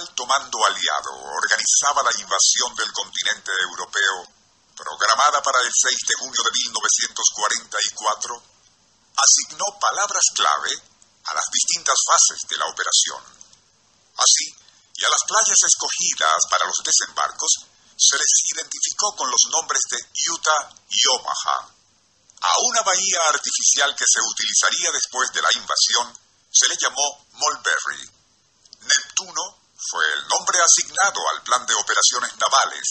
Alto mando aliado organizaba la invasión del continente europeo, programada para el 6 de junio de 1944, asignó palabras clave a las distintas fases de la operación. Así, y a las playas escogidas para los desembarcos se les identificó con los nombres de Utah y Omaha. A una bahía artificial que se utilizaría después de la invasión se le llamó Mulberry. Neptuno fue el nombre asignado al plan de operaciones navales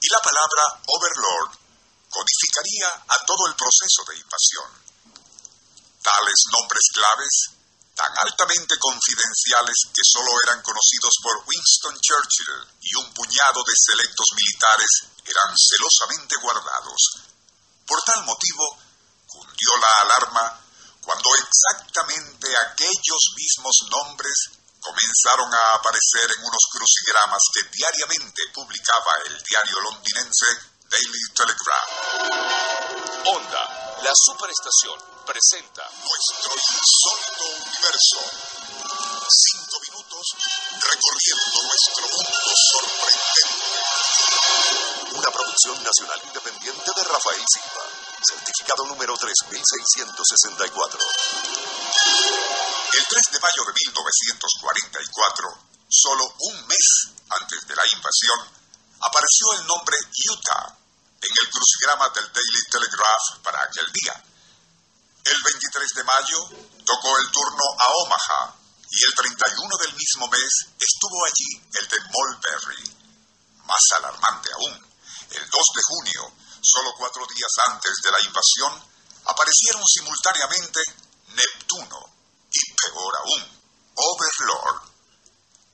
y la palabra Overlord codificaría a todo el proceso de invasión. Tales nombres claves, tan altamente confidenciales que solo eran conocidos por Winston Churchill y un puñado de selectos militares, eran celosamente guardados. Por tal motivo, cundió la alarma cuando exactamente aquellos mismos nombres comenzaron a aparecer en unos crucigramas que diariamente publicaba el diario londinense Daily Telegraph. Onda, la superestación, presenta Nuestro insólito universo. Cinco minutos recorriendo nuestro mundo sorprendente. una producción nacional independiente de Rafael Silva. Certificado número 3664. El 3 de mayo de 1944, solo un mes antes de la invasión, apareció el nombre Utah en el crucigrama del Daily Telegraph para aquel día. El 23 de mayo tocó el turno a Omaha y el 31 del mismo mes estuvo allí el de Mulberry. Más alarmante aún, el 2 de junio, solo cuatro días antes de la invasión, aparecieron simultáneamente Neptuno peor aún, Overlord.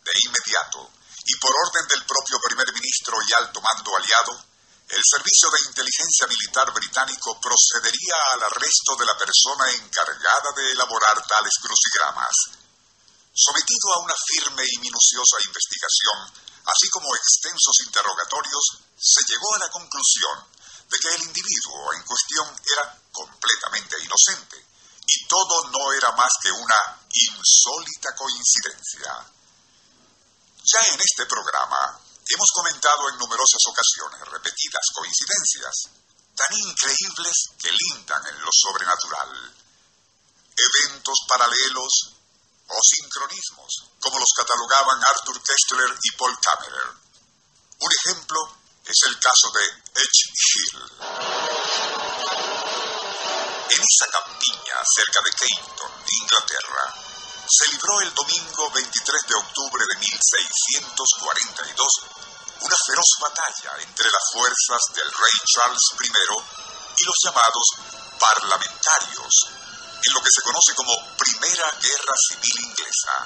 De inmediato, y por orden del propio primer ministro y alto mando aliado, el Servicio de Inteligencia Militar británico procedería al arresto de la persona encargada de elaborar tales crucigramas. Sometido a una firme y minuciosa investigación, así como extensos interrogatorios, se llegó a la conclusión de que el individuo en cuestión era completamente inocente todo no era más que una insólita coincidencia. Ya en este programa hemos comentado en numerosas ocasiones repetidas coincidencias, tan increíbles que lindan en lo sobrenatural. Eventos paralelos o sincronismos, como los catalogaban Arthur Kestler y Paul Kammerer. Un ejemplo es el caso de Edge Hill. En esa campiña cerca de Cayton, Inglaterra, se libró el domingo 23 de octubre de 1642 una feroz batalla entre las fuerzas del rey Charles I y los llamados parlamentarios, en lo que se conoce como Primera Guerra Civil Inglesa.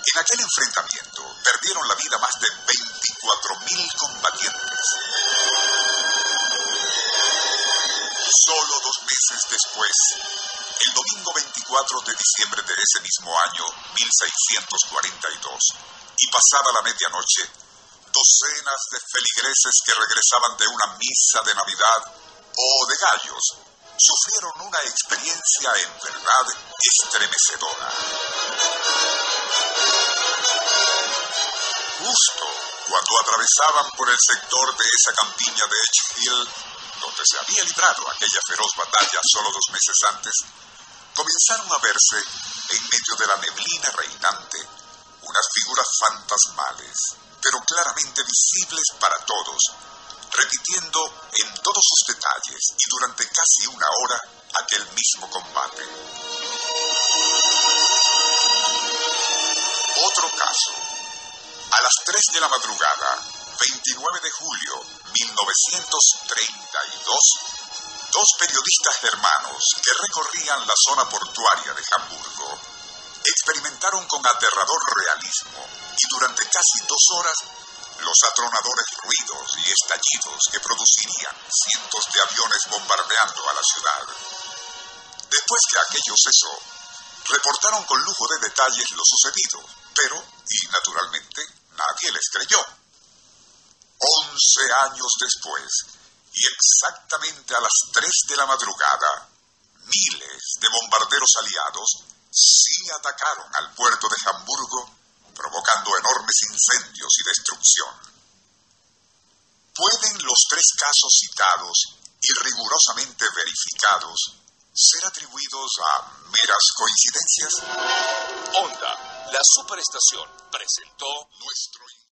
En aquel enfrentamiento perdieron la vida más de 4 de diciembre de ese mismo año 1642, y pasada la medianoche, docenas de feligreses que regresaban de una misa de Navidad o de gallos sufrieron una experiencia en verdad estremecedora. Justo cuando atravesaban por el sector de esa campiña de Edge Hill, donde se había librado aquella feroz batalla solo dos meses antes, comenzaron a verse, en medio de la neblina reinante, unas figuras fantasmales, pero claramente visibles para todos, repitiendo en todos sus detalles y durante casi una hora aquel mismo combate. Otro caso. A las 3 de la madrugada, 29 de julio 1932, dos periodistas hermanos que recorrían la zona portuaria de Hamburgo presentaron con aterrador realismo y durante casi dos horas los atronadores ruidos y estallidos que producirían cientos de aviones bombardeando a la ciudad. Después que aquello cesó, reportaron con lujo de detalles lo sucedido, pero, y naturalmente, nadie les creyó. Once años después, y exactamente a las tres de la madrugada, miles de bombarderos aliados sí atacaron al puerto de Hamburgo, provocando enormes incendios y destrucción. ¿Pueden los tres casos citados y rigurosamente verificados ser atribuidos a meras coincidencias? Honda, la superestación, presentó nuestro